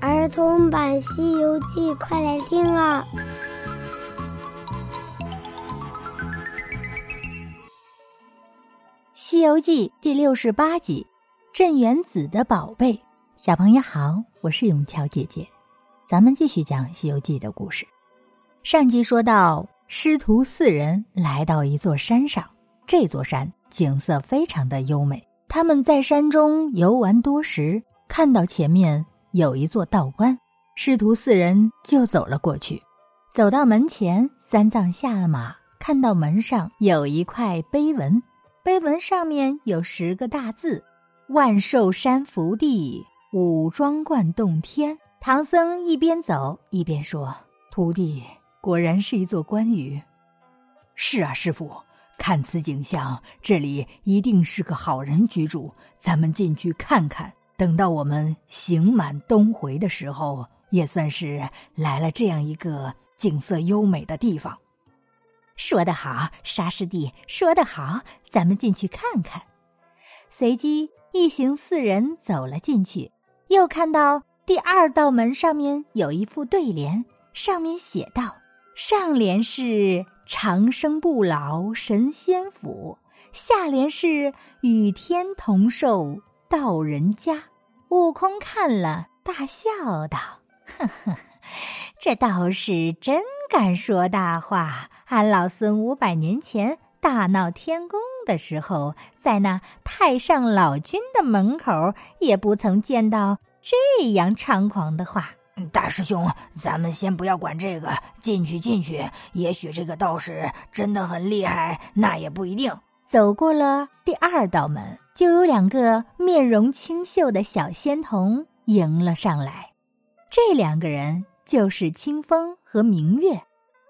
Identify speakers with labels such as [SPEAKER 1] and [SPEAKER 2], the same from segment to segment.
[SPEAKER 1] 儿童版《西游记》，快来听啊！
[SPEAKER 2] 《西游记》第六十八集：镇元子的宝贝。小朋友好，我是永桥姐姐，咱们继续讲《西游记》的故事。上集说到，师徒四人来到一座山上，这座山景色非常的优美。他们在山中游玩多时，看到前面。有一座道观，师徒四人就走了过去。走到门前，三藏下了马，看到门上有一块碑文，碑文上面有十个大字：“万寿山福地，五庄观洞天。”唐僧一边走一边说：“徒弟，果然是一座关羽。”“
[SPEAKER 3] 是啊，师傅，看此景象，这里一定是个好人居住。咱们进去看看。”等到我们行满东回的时候，也算是来了这样一个景色优美的地方。
[SPEAKER 2] 说得好，沙师弟，说得好，咱们进去看看。随即，一行四人走了进去，又看到第二道门上面有一副对联，上面写道：“上联是长生不老神仙府，下联是与天同寿。”道人家，悟空看了，大笑道：“呵呵，这道士真敢说大话。俺老孙五百年前大闹天宫的时候，在那太上老君的门口，也不曾见到这样猖狂的话。”
[SPEAKER 3] 大师兄，咱们先不要管这个，进去进去。也许这个道士真的很厉害，那也不一定。
[SPEAKER 2] 走过了第二道门，就有两个面容清秀的小仙童迎了上来。这两个人就是清风和明月。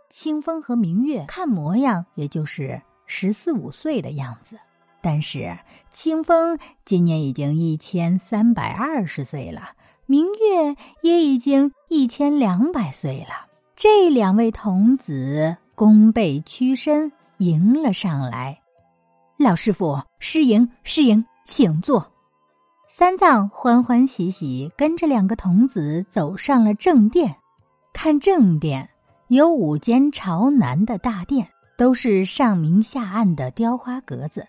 [SPEAKER 2] 清风和明月看模样也就是十四五岁的样子，但是清风今年已经一千三百二十岁了，明月也已经一千两百岁了。这两位童子弓背屈身迎了上来。老师傅，师迎，师迎，请坐。三藏欢欢喜喜跟着两个童子走上了正殿。看正殿，有五间朝南的大殿，都是上明下暗的雕花格子。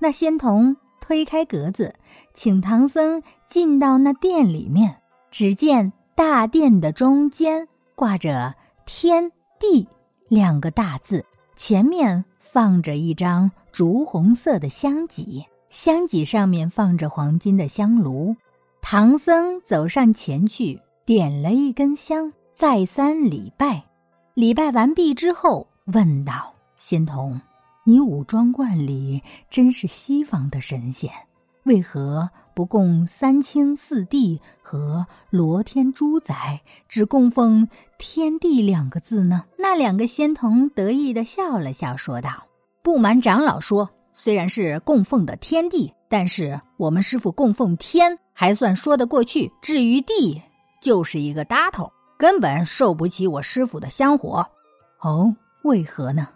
[SPEAKER 2] 那仙童推开格子，请唐僧进到那殿里面。只见大殿的中间挂着“天地”两个大字，前面放着一张。竹红色的香几，香几上面放着黄金的香炉。唐僧走上前去，点了一根香，再三礼拜。礼拜完毕之后，问道：“仙童，你武装观里真是西方的神仙，为何不供三清四帝和罗天猪仔，只供奉天地两个字呢？”那两个仙童得意的笑了笑，说道。不瞒长老说，虽然是供奉的天地，但是我们师傅供奉天还算说得过去。至于地，就是一个搭头，根本受不起我师傅的香火。
[SPEAKER 3] 哦，为何呢？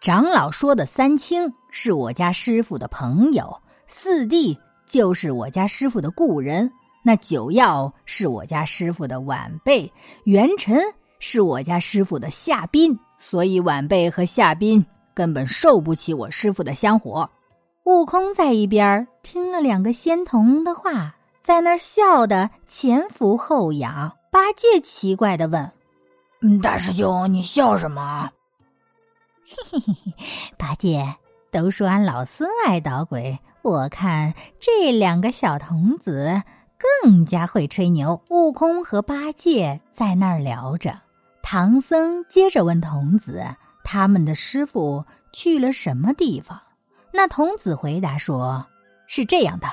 [SPEAKER 2] 长老说的三清是我家师傅的朋友，四弟就是我家师傅的故人，那九曜是我家师傅的晚辈，元辰是我家师傅的下宾，所以晚辈和下宾。根本受不起我师傅的香火。悟空在一边听了两个仙童的话，在那儿笑得前俯后仰。八戒奇怪的问：“
[SPEAKER 3] 大师兄，你笑什么？”
[SPEAKER 2] 嘿嘿嘿嘿，八戒都说俺老孙爱捣鬼，我看这两个小童子更加会吹牛。悟空和八戒在那儿聊着，唐僧接着问童子。他们的师傅去了什么地方？那童子回答说：“是这样的，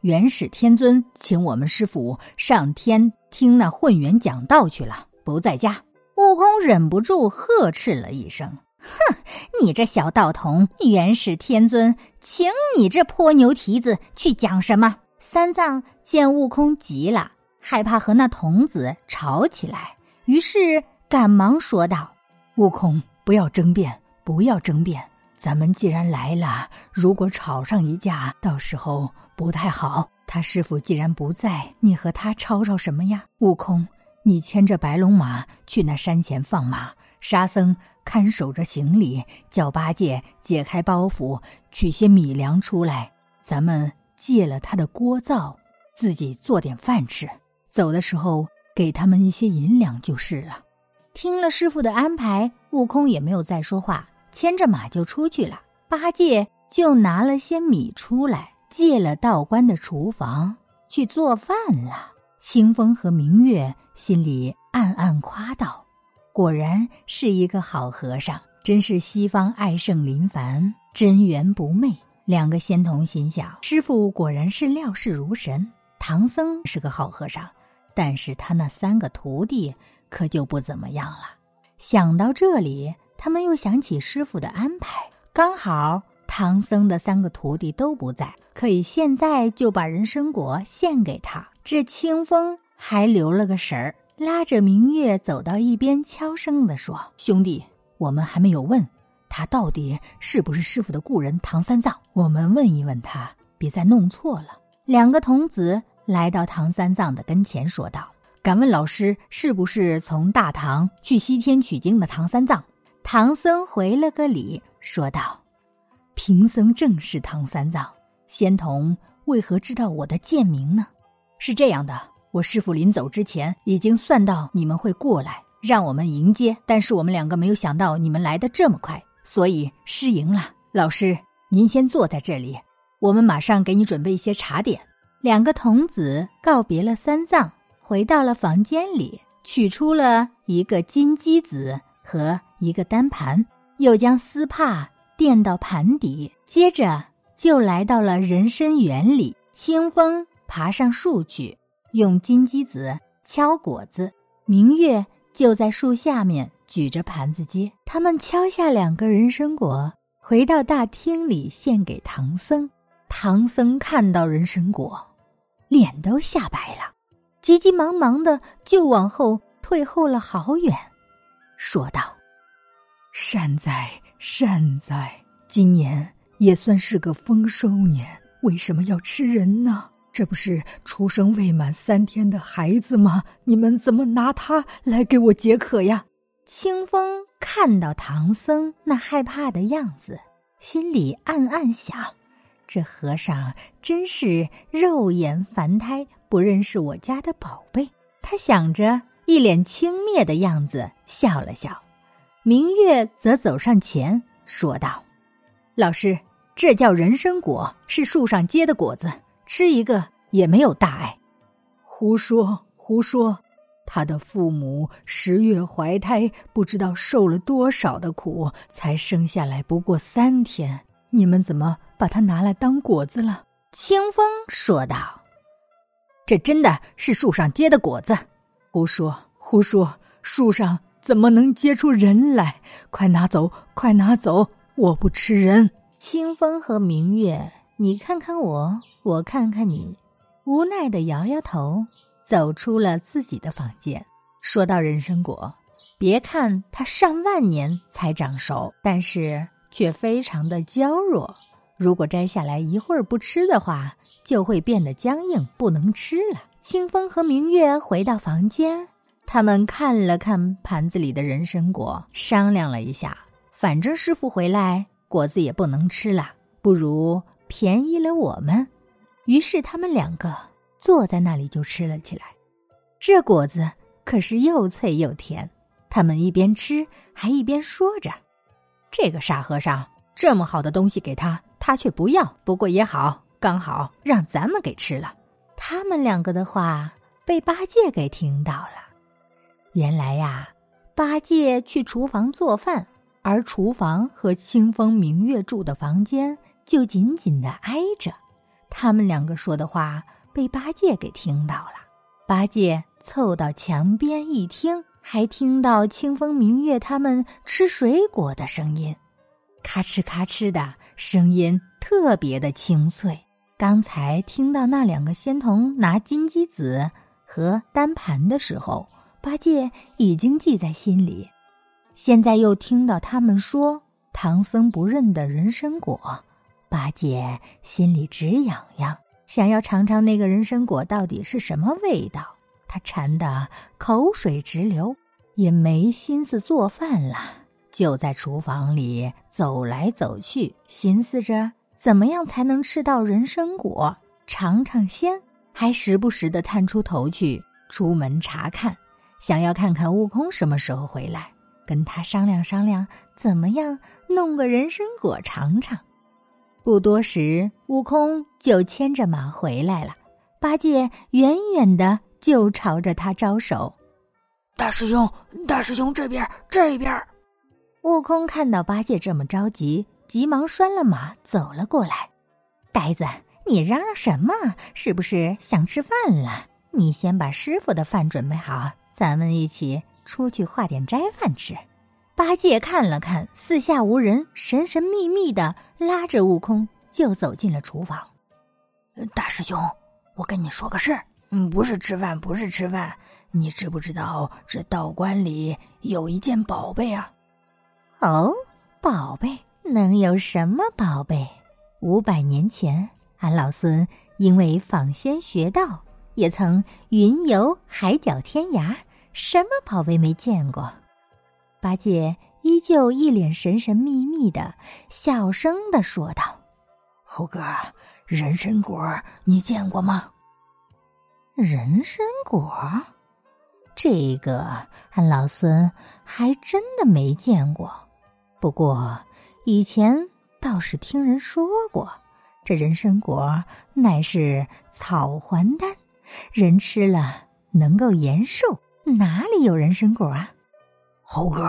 [SPEAKER 2] 元始天尊请我们师傅上天听那混元讲道去了，不在家。”悟空忍不住呵斥了一声：“哼，你这小道童！元始天尊请你这泼牛蹄子去讲什么？”三藏见悟空急了，害怕和那童子吵起来，于是赶忙说道：“
[SPEAKER 3] 悟空。”不要争辩，不要争辩。咱们既然来了，如果吵上一架，到时候不太好。他师傅既然不在，你和他吵吵什么呀？悟空，你牵着白龙马去那山前放马，沙僧看守着行李，叫八戒解开包袱，取些米粮出来。咱们借了他的锅灶，自己做点饭吃。走的时候给他们一些银两就是了。
[SPEAKER 2] 听了师傅的安排，悟空也没有再说话，牵着马就出去了。八戒就拿了些米出来，借了道观的厨房去做饭了。清风和明月心里暗暗夸道：“果然是一个好和尚，真是西方爱圣林凡，真缘不昧。”两个仙童心想：“师傅果然是料事如神。”唐僧是个好和尚，但是他那三个徒弟可就不怎么样了。想到这里，他们又想起师傅的安排，刚好唐僧的三个徒弟都不在，可以现在就把人参果献给他。这清风还留了个神儿，拉着明月走到一边，悄声地说：“兄弟，我们还没有问他到底是不是师傅的故人唐三藏。我们问一问他，别再弄错了。”两个童子来到唐三藏的跟前，说道：“敢问老师，是不是从大唐去西天取经的唐三藏？”唐僧回了个礼，说道：“贫僧正是唐三藏。仙童为何知道我的贱名呢？”是这样的，我师傅临走之前已经算到你们会过来，让我们迎接。但是我们两个没有想到你们来的这么快，所以失迎了。老师，您先坐在这里，我们马上给你准备一些茶点。两个童子告别了三藏，回到了房间里，取出了一个金鸡子和一个单盘，又将丝帕垫到盘底，接着就来到了人参园里，清风。爬上树去，用金鸡子敲果子。明月就在树下面举着盘子接。他们敲下两个人参果，回到大厅里献给唐僧。唐僧看到人参果，脸都吓白了，急急忙忙的就往后退后了好远，说道：“
[SPEAKER 3] 善哉善哉，今年也算是个丰收年，为什么要吃人呢？”这不是出生未满三天的孩子吗？你们怎么拿他来给我解渴呀？
[SPEAKER 2] 清风看到唐僧那害怕的样子，心里暗暗想：这和尚真是肉眼凡胎，不认识我家的宝贝。他想着，一脸轻蔑的样子，笑了笑。明月则走上前说道：“老师，这叫人参果，是树上结的果子。”吃一个也没有大碍，
[SPEAKER 3] 胡说胡说！他的父母十月怀胎，不知道受了多少的苦，才生下来不过三天。你们怎么把它拿来当果子了？
[SPEAKER 2] 清风说道：“这真的是树上结的果子。”
[SPEAKER 3] 胡说胡说！树上怎么能结出人来？快拿走，快拿走！我不吃人。
[SPEAKER 2] 清风和明月，你看看我。我看看你，无奈的摇摇头，走出了自己的房间。说到人参果，别看它上万年才长熟，但是却非常的娇弱。如果摘下来一会儿不吃的话，就会变得僵硬，不能吃了。清风和明月回到房间，他们看了看盘子里的人参果，商量了一下，反正师傅回来，果子也不能吃了，不如便宜了我们。于是他们两个坐在那里就吃了起来，这果子可是又脆又甜。他们一边吃还一边说着：“这个傻和尚，这么好的东西给他，他却不要。不过也好，刚好让咱们给吃了。”他们两个的话被八戒给听到了。原来呀，八戒去厨房做饭，而厨房和清风明月住的房间就紧紧的挨着。他们两个说的话被八戒给听到了。八戒凑到墙边一听，还听到清风明月他们吃水果的声音，咔哧咔哧的声音特别的清脆。刚才听到那两个仙童拿金鸡子和单盘的时候，八戒已经记在心里。现在又听到他们说唐僧不认的人参果。八戒心里直痒痒，想要尝尝那个人参果到底是什么味道。他馋得口水直流，也没心思做饭了，就在厨房里走来走去，寻思着怎么样才能吃到人参果，尝尝鲜，还时不时的探出头去出门查看，想要看看悟空什么时候回来，跟他商量商量怎么样弄个人参果尝尝。不多时，悟空就牵着马回来了。八戒远远的就朝着他招手：“
[SPEAKER 3] 大师兄，大师兄这边，这边。”
[SPEAKER 2] 悟空看到八戒这么着急，急忙拴了马走了过来。呆子，你嚷嚷什么？是不是想吃饭了？你先把师傅的饭准备好，咱们一起出去化点斋饭吃。八戒看了看四下无人，神神秘秘的拉着悟空就走进了厨房。
[SPEAKER 3] 大师兄，我跟你说个事儿，嗯，不是吃饭，不是吃饭。你知不知道这道观里有一件宝贝啊？
[SPEAKER 2] 哦，宝贝能有什么宝贝？五百年前，俺老孙因为访仙学道，也曾云游海角天涯，什么宝贝没见过？八戒依旧一脸神神秘秘的，小声的说道：“
[SPEAKER 3] 猴哥，人参果你见过吗？
[SPEAKER 2] 人参果，这个俺老孙还真的没见过。不过以前倒是听人说过，这人参果乃是草还丹，人吃了能够延寿。哪里有人参果啊？”
[SPEAKER 3] 猴哥，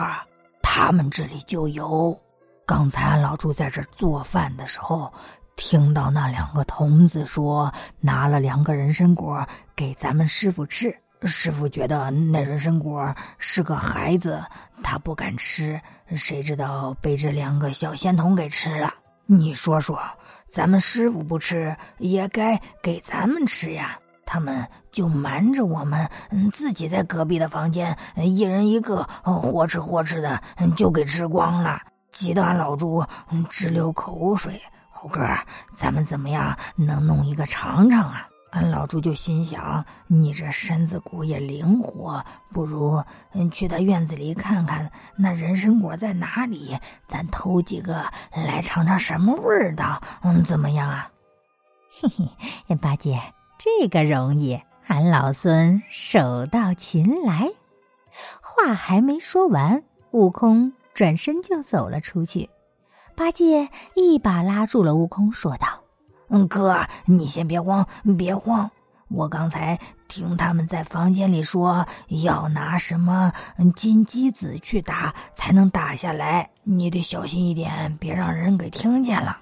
[SPEAKER 3] 他们这里就有。刚才俺老猪在这做饭的时候，听到那两个童子说拿了两个人参果给咱们师傅吃。师傅觉得那人参果是个孩子，他不敢吃，谁知道被这两个小仙童给吃了。你说说，咱们师傅不吃，也该给咱们吃呀。他们就瞒着我们，嗯，自己在隔壁的房间，一人一个，活吃活吃的，就给吃光了，急得俺老猪直流口水。猴哥，咱们怎么样能弄一个尝尝啊？俺老猪就心想，你这身子骨也灵活，不如嗯去他院子里看看那人参果在哪里，咱偷几个来尝尝什么味儿道，嗯，怎么样啊？
[SPEAKER 2] 嘿嘿，八戒。这个容易，俺老孙手到擒来。话还没说完，悟空转身就走了出去。八戒一把拉住了悟空，说道：“
[SPEAKER 3] 嗯，哥，你先别慌，别慌。我刚才听他们在房间里说，要拿什么金鸡子去打才能打下来。你得小心一点，别让人给听见了。”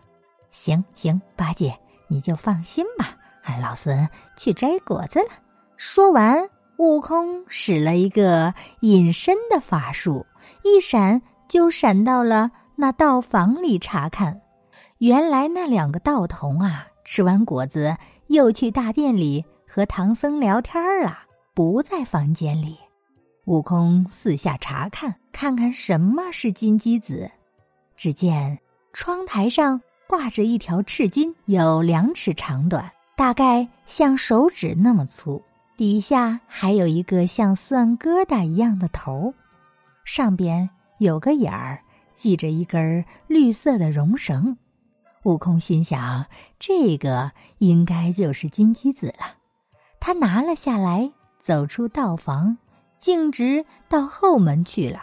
[SPEAKER 2] 行行，八戒，你就放心吧。俺老孙去摘果子了。说完，悟空使了一个隐身的法术，一闪就闪到了那道房里查看。原来那两个道童啊，吃完果子又去大殿里和唐僧聊天了，不在房间里。悟空四下查看，看看什么是金鸡子。只见窗台上挂着一条赤金，有两尺长短。大概像手指那么粗，底下还有一个像蒜疙瘩一样的头，上边有个眼儿，系着一根绿色的绒绳。悟空心想，这个应该就是金鸡子了。他拿了下来，走出道房，径直到后门去了。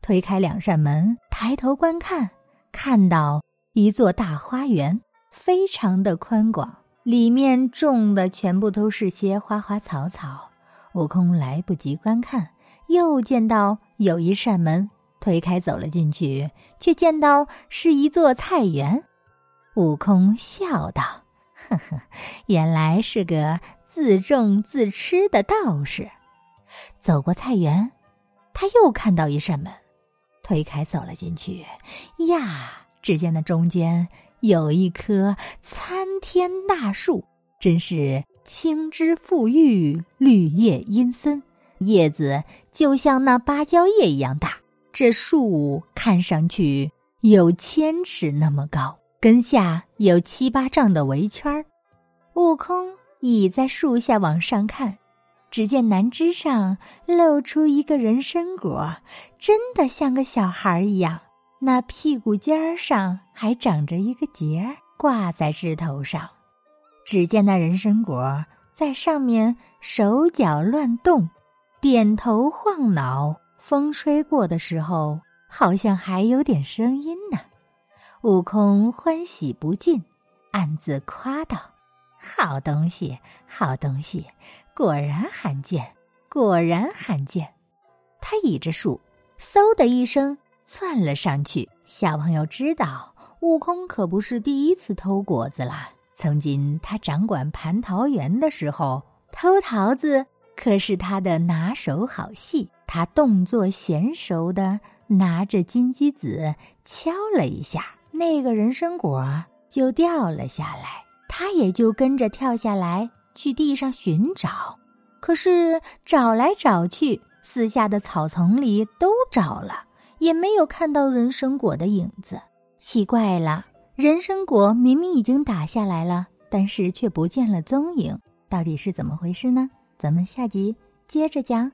[SPEAKER 2] 推开两扇门，抬头观看，看到一座大花园，非常的宽广。里面种的全部都是些花花草草，悟空来不及观看，又见到有一扇门，推开走了进去，却见到是一座菜园。悟空笑道：“呵呵，原来是个自种自吃的道士。”走过菜园，他又看到一扇门，推开走了进去，呀，只见那中间。有一棵参天大树，真是青枝馥郁，绿叶阴森，叶子就像那芭蕉叶一样大。这树看上去有千尺那么高，根下有七八丈的围圈儿。悟空倚在树下往上看，只见南枝上露出一个人参果，真的像个小孩一样。那屁股尖儿上还长着一个结儿，挂在枝头上。只见那人参果在上面手脚乱动，点头晃脑，风吹过的时候好像还有点声音呢。悟空欢喜不尽，暗自夸道：“好东西，好东西，果然罕见，果然罕见。”他倚着树，嗖的一声。窜了上去。小朋友知道，悟空可不是第一次偷果子了。曾经他掌管蟠桃园的时候，偷桃子可是他的拿手好戏。他动作娴熟的拿着金鸡子敲了一下，那个人参果就掉了下来。他也就跟着跳下来去地上寻找，可是找来找去，四下的草丛里都找了。也没有看到人参果的影子，奇怪了！人参果明明已经打下来了，但是却不见了踪影，到底是怎么回事呢？咱们下集接着讲。